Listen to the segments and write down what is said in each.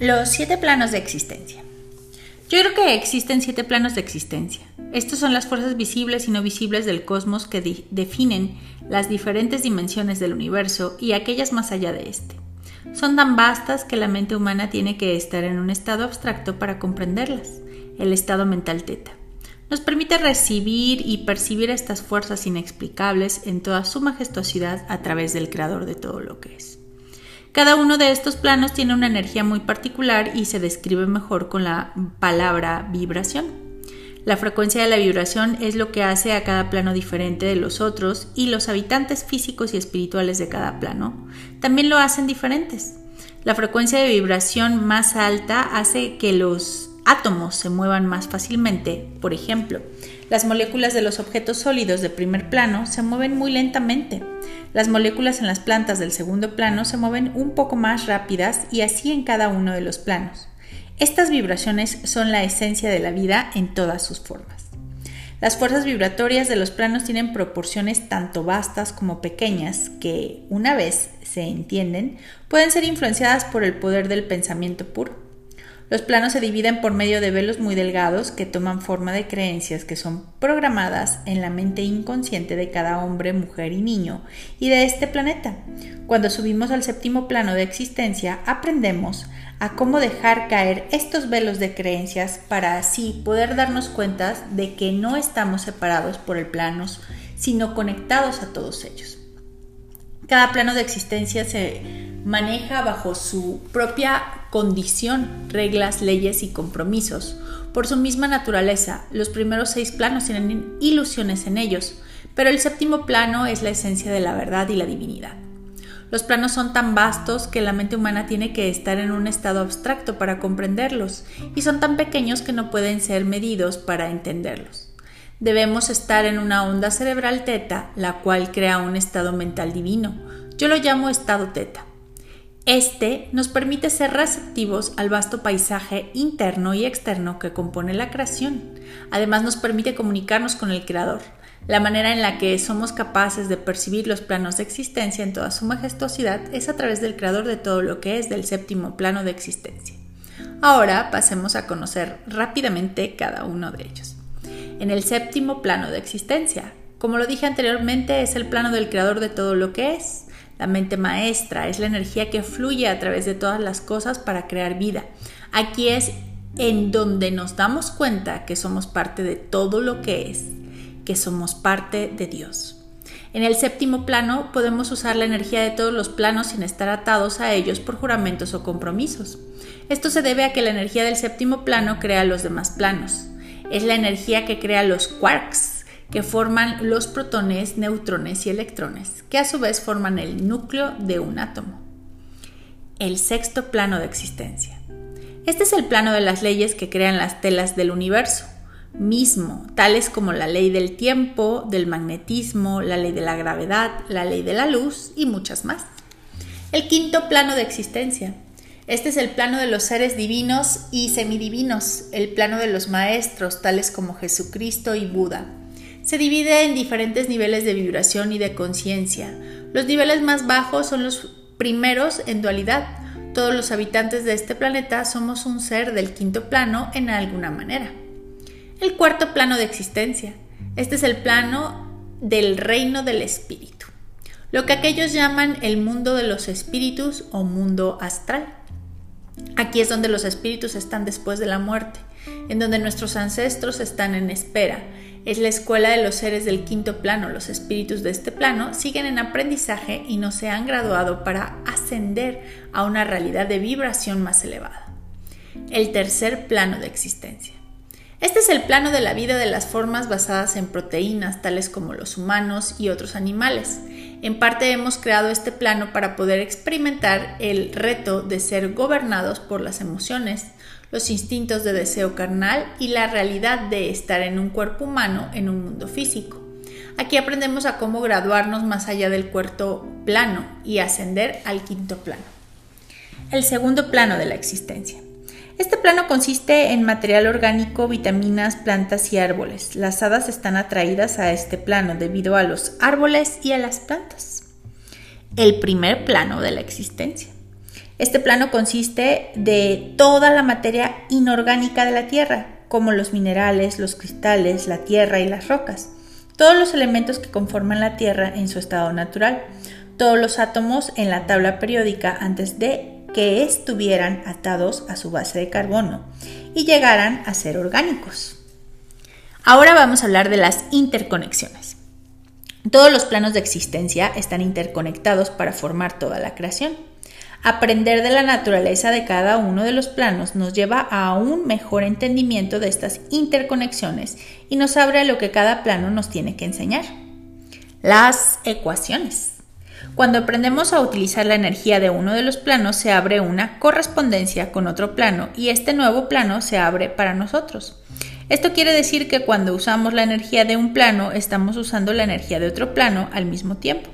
Los siete planos de existencia. Yo creo que existen siete planos de existencia. Estos son las fuerzas visibles y no visibles del cosmos que definen las diferentes dimensiones del universo y aquellas más allá de este. Son tan vastas que la mente humana tiene que estar en un estado abstracto para comprenderlas, el estado mental teta. Nos permite recibir y percibir estas fuerzas inexplicables en toda su majestuosidad a través del creador de todo lo que es. Cada uno de estos planos tiene una energía muy particular y se describe mejor con la palabra vibración. La frecuencia de la vibración es lo que hace a cada plano diferente de los otros y los habitantes físicos y espirituales de cada plano también lo hacen diferentes. La frecuencia de vibración más alta hace que los átomos se muevan más fácilmente. Por ejemplo, las moléculas de los objetos sólidos de primer plano se mueven muy lentamente. Las moléculas en las plantas del segundo plano se mueven un poco más rápidas y así en cada uno de los planos. Estas vibraciones son la esencia de la vida en todas sus formas. Las fuerzas vibratorias de los planos tienen proporciones tanto vastas como pequeñas que, una vez se entienden, pueden ser influenciadas por el poder del pensamiento puro. Los planos se dividen por medio de velos muy delgados que toman forma de creencias que son programadas en la mente inconsciente de cada hombre, mujer y niño y de este planeta. Cuando subimos al séptimo plano de existencia, aprendemos a cómo dejar caer estos velos de creencias para así poder darnos cuenta de que no estamos separados por el plano, sino conectados a todos ellos. Cada plano de existencia se maneja bajo su propia condición, reglas, leyes y compromisos. Por su misma naturaleza, los primeros seis planos tienen ilusiones en ellos, pero el séptimo plano es la esencia de la verdad y la divinidad. Los planos son tan vastos que la mente humana tiene que estar en un estado abstracto para comprenderlos, y son tan pequeños que no pueden ser medidos para entenderlos. Debemos estar en una onda cerebral teta, la cual crea un estado mental divino. Yo lo llamo estado teta. Este nos permite ser receptivos al vasto paisaje interno y externo que compone la creación. Además nos permite comunicarnos con el Creador. La manera en la que somos capaces de percibir los planos de existencia en toda su majestuosidad es a través del Creador de todo lo que es del séptimo plano de existencia. Ahora pasemos a conocer rápidamente cada uno de ellos en el séptimo plano de existencia. Como lo dije anteriormente, es el plano del creador de todo lo que es. La mente maestra es la energía que fluye a través de todas las cosas para crear vida. Aquí es en donde nos damos cuenta que somos parte de todo lo que es, que somos parte de Dios. En el séptimo plano podemos usar la energía de todos los planos sin estar atados a ellos por juramentos o compromisos. Esto se debe a que la energía del séptimo plano crea los demás planos es la energía que crea los quarks, que forman los protones, neutrones y electrones, que a su vez forman el núcleo de un átomo. El sexto plano de existencia. Este es el plano de las leyes que crean las telas del universo mismo, tales como la ley del tiempo, del magnetismo, la ley de la gravedad, la ley de la luz y muchas más. El quinto plano de existencia este es el plano de los seres divinos y semidivinos, el plano de los maestros, tales como Jesucristo y Buda. Se divide en diferentes niveles de vibración y de conciencia. Los niveles más bajos son los primeros en dualidad. Todos los habitantes de este planeta somos un ser del quinto plano en alguna manera. El cuarto plano de existencia. Este es el plano del reino del espíritu, lo que aquellos llaman el mundo de los espíritus o mundo astral. Aquí es donde los espíritus están después de la muerte, en donde nuestros ancestros están en espera. Es la escuela de los seres del quinto plano. Los espíritus de este plano siguen en aprendizaje y no se han graduado para ascender a una realidad de vibración más elevada. El tercer plano de existencia. Este es el plano de la vida de las formas basadas en proteínas, tales como los humanos y otros animales. En parte hemos creado este plano para poder experimentar el reto de ser gobernados por las emociones, los instintos de deseo carnal y la realidad de estar en un cuerpo humano en un mundo físico. Aquí aprendemos a cómo graduarnos más allá del cuarto plano y ascender al quinto plano. El segundo plano de la existencia. Este plano consiste en material orgánico, vitaminas, plantas y árboles. Las hadas están atraídas a este plano debido a los árboles y a las plantas. El primer plano de la existencia. Este plano consiste de toda la materia inorgánica de la Tierra, como los minerales, los cristales, la tierra y las rocas, todos los elementos que conforman la Tierra en su estado natural, todos los átomos en la tabla periódica antes de que estuvieran atados a su base de carbono y llegaran a ser orgánicos. Ahora vamos a hablar de las interconexiones. Todos los planos de existencia están interconectados para formar toda la creación. Aprender de la naturaleza de cada uno de los planos nos lleva a un mejor entendimiento de estas interconexiones y nos abre lo que cada plano nos tiene que enseñar. Las ecuaciones. Cuando aprendemos a utilizar la energía de uno de los planos se abre una correspondencia con otro plano y este nuevo plano se abre para nosotros. Esto quiere decir que cuando usamos la energía de un plano estamos usando la energía de otro plano al mismo tiempo.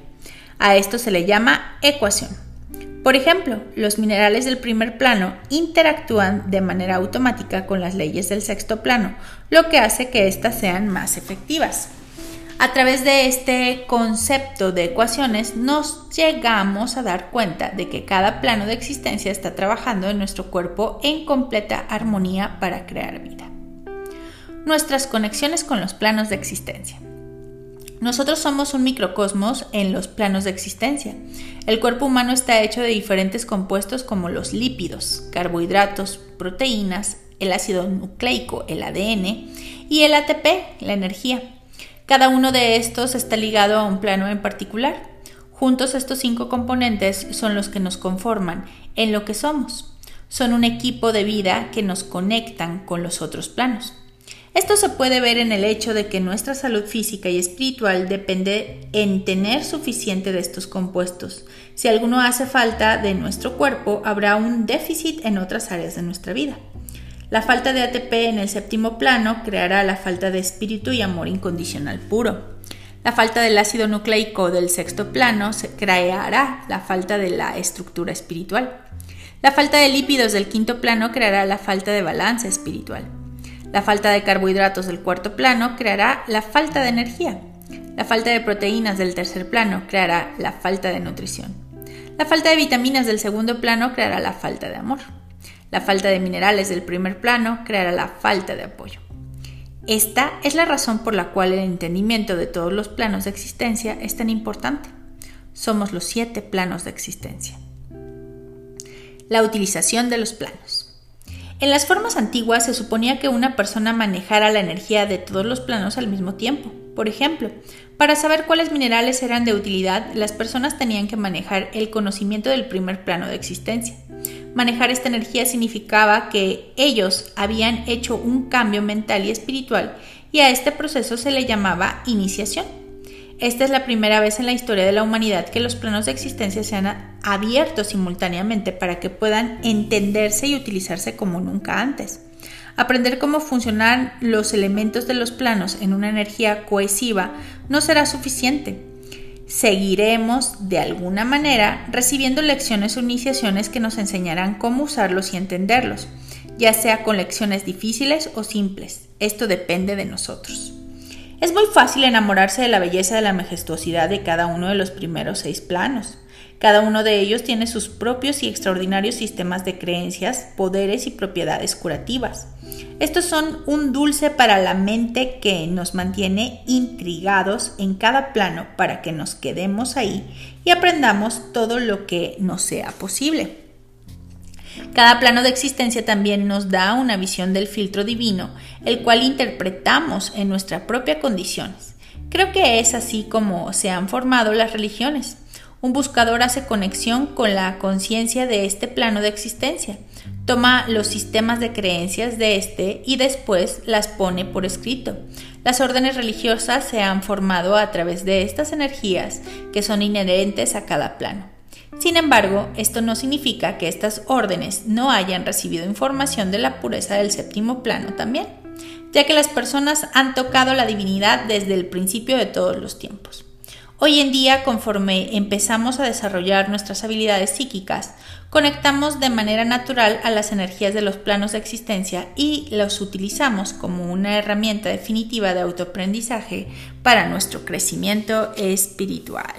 A esto se le llama ecuación. Por ejemplo, los minerales del primer plano interactúan de manera automática con las leyes del sexto plano, lo que hace que éstas sean más efectivas. A través de este concepto de ecuaciones nos llegamos a dar cuenta de que cada plano de existencia está trabajando en nuestro cuerpo en completa armonía para crear vida. Nuestras conexiones con los planos de existencia. Nosotros somos un microcosmos en los planos de existencia. El cuerpo humano está hecho de diferentes compuestos como los lípidos, carbohidratos, proteínas, el ácido nucleico, el ADN, y el ATP, la energía. Cada uno de estos está ligado a un plano en particular. Juntos estos cinco componentes son los que nos conforman en lo que somos. Son un equipo de vida que nos conectan con los otros planos. Esto se puede ver en el hecho de que nuestra salud física y espiritual depende en tener suficiente de estos compuestos. Si alguno hace falta de nuestro cuerpo, habrá un déficit en otras áreas de nuestra vida. La falta de ATP en el séptimo plano creará la falta de espíritu y amor incondicional puro. La falta del ácido nucleico del sexto plano creará la falta de la estructura espiritual. La falta de lípidos del quinto plano creará la falta de balance espiritual. La falta de carbohidratos del cuarto plano creará la falta de energía. La falta de proteínas del tercer plano creará la falta de nutrición. La falta de vitaminas del segundo plano creará la falta de amor. La falta de minerales del primer plano creará la falta de apoyo. Esta es la razón por la cual el entendimiento de todos los planos de existencia es tan importante. Somos los siete planos de existencia. La utilización de los planos. En las formas antiguas se suponía que una persona manejara la energía de todos los planos al mismo tiempo. Por ejemplo, para saber cuáles minerales eran de utilidad, las personas tenían que manejar el conocimiento del primer plano de existencia. Manejar esta energía significaba que ellos habían hecho un cambio mental y espiritual y a este proceso se le llamaba iniciación. Esta es la primera vez en la historia de la humanidad que los planos de existencia se han abierto simultáneamente para que puedan entenderse y utilizarse como nunca antes. Aprender cómo funcionan los elementos de los planos en una energía cohesiva no será suficiente. Seguiremos, de alguna manera, recibiendo lecciones o iniciaciones que nos enseñarán cómo usarlos y entenderlos, ya sea con lecciones difíciles o simples. Esto depende de nosotros. Es muy fácil enamorarse de la belleza de la majestuosidad de cada uno de los primeros seis planos. Cada uno de ellos tiene sus propios y extraordinarios sistemas de creencias, poderes y propiedades curativas. Estos son un dulce para la mente que nos mantiene intrigados en cada plano para que nos quedemos ahí y aprendamos todo lo que nos sea posible. Cada plano de existencia también nos da una visión del filtro divino, el cual interpretamos en nuestra propia condiciones. Creo que es así como se han formado las religiones. Un buscador hace conexión con la conciencia de este plano de existencia, toma los sistemas de creencias de este y después las pone por escrito. Las órdenes religiosas se han formado a través de estas energías que son inherentes a cada plano. Sin embargo, esto no significa que estas órdenes no hayan recibido información de la pureza del séptimo plano también, ya que las personas han tocado la divinidad desde el principio de todos los tiempos. Hoy en día, conforme empezamos a desarrollar nuestras habilidades psíquicas, conectamos de manera natural a las energías de los planos de existencia y los utilizamos como una herramienta definitiva de autoaprendizaje para nuestro crecimiento espiritual.